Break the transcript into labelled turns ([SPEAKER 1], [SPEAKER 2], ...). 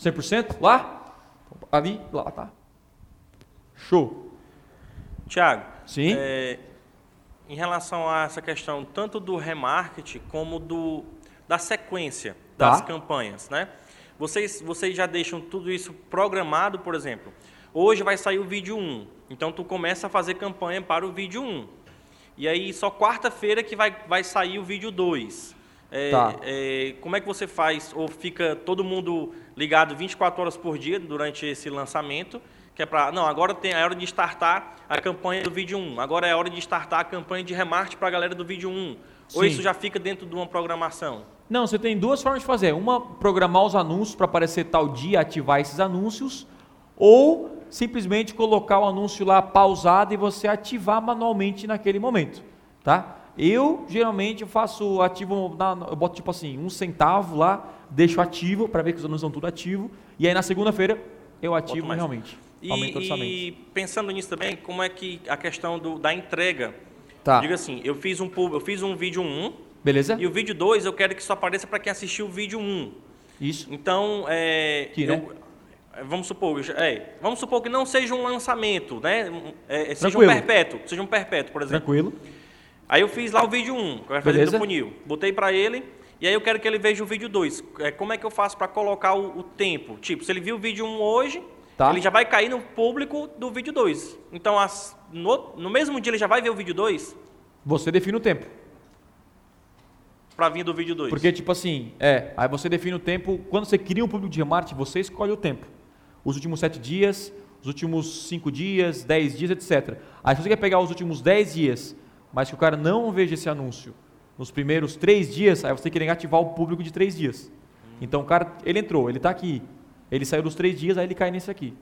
[SPEAKER 1] 100% lá? Ali, lá, tá. Show.
[SPEAKER 2] Tiago,
[SPEAKER 1] Sim.
[SPEAKER 2] é, em relação a essa questão tanto do remarketing como do, da sequência das
[SPEAKER 1] Tá.
[SPEAKER 2] campanhas, né? Vocês, vocês já deixam tudo isso programado, por exemplo. Hoje vai sair o vídeo 1, então tu começa a fazer campanha para o vídeo 1. E aí só quarta-feira que vai, vai sair o vídeo 2. É,
[SPEAKER 1] Tá.
[SPEAKER 2] é, como é que você faz? Ou fica todo mundo ligado 24 horas por dia durante esse lançamento? Que é para. Não, agora tem a hora de startar a campanha do vídeo 1. Agora é a hora de startar a campanha de remarketing para a galera do vídeo 1. Ou
[SPEAKER 1] Sim.
[SPEAKER 2] isso já fica dentro de uma programação?
[SPEAKER 1] Não, você tem duas formas de fazer. Uma, programar os anúncios para aparecer tal dia, ativar esses anúncios, ou simplesmente colocar o anúncio lá pausado e você ativar manualmente naquele momento, tá? Eu geralmente faço ativo, na, eu boto tipo assim, um centavo lá, deixo ativo para ver que os anúncios estão tudo ativo, e aí na segunda-feira eu ativo
[SPEAKER 2] mais.
[SPEAKER 1] realmente.
[SPEAKER 2] E,
[SPEAKER 1] Aumento o orçamento.
[SPEAKER 2] e pensando nisso também, como é que a questão do- da entrega?
[SPEAKER 1] Tá.
[SPEAKER 2] Diga assim, eu fiz um, eu fiz um vídeo 1
[SPEAKER 1] Beleza?
[SPEAKER 2] e o vídeo 2 eu quero que só apareça para quem assistiu o vídeo 1.
[SPEAKER 1] Isso.
[SPEAKER 2] Então, é,
[SPEAKER 1] Que,
[SPEAKER 2] eu-
[SPEAKER 1] né?
[SPEAKER 2] é, vamos supor, é, vamos supor que não seja um lançamento, né? É, é, seja um
[SPEAKER 1] Tranquilo.
[SPEAKER 2] perpétuo, seja um perpétuo, por exemplo.
[SPEAKER 1] Tranquilo.
[SPEAKER 2] Aí eu fiz lá o vídeo 1, que eu quero fazer do funil. Botei para ele e aí eu quero que ele veja o vídeo 2. É, como é que eu faço para colocar o, o tempo? Tipo, se ele viu o vídeo 1 hoje,
[SPEAKER 1] Tá.
[SPEAKER 2] ele já vai cair no público do vídeo 2. Então, as- no, no mesmo dia ele já vai ver o vídeo 2
[SPEAKER 1] Você define o tempo.
[SPEAKER 2] para vir do vídeo 2.
[SPEAKER 1] Porque, tipo assim, é, aí você define o tempo, quando você cria um público de remarketing, você escolhe o tempo. Os últimos sete dias, os últimos cinco dias, dez dias, etc. Aí se você quer pegar os últimos dez dias, mas que o cara não veja esse anúncio nos primeiros três dias, aí você tem que ativar o público de três dias. Então o cara, ele entrou, ele está aqui, ele saiu dos três dias, aí ele cai nesse aqui.